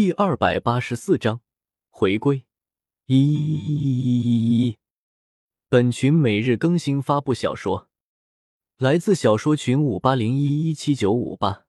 第二百八十四章回归。一，本群每日更新发布小说，来自小说群五八零一一七九五八。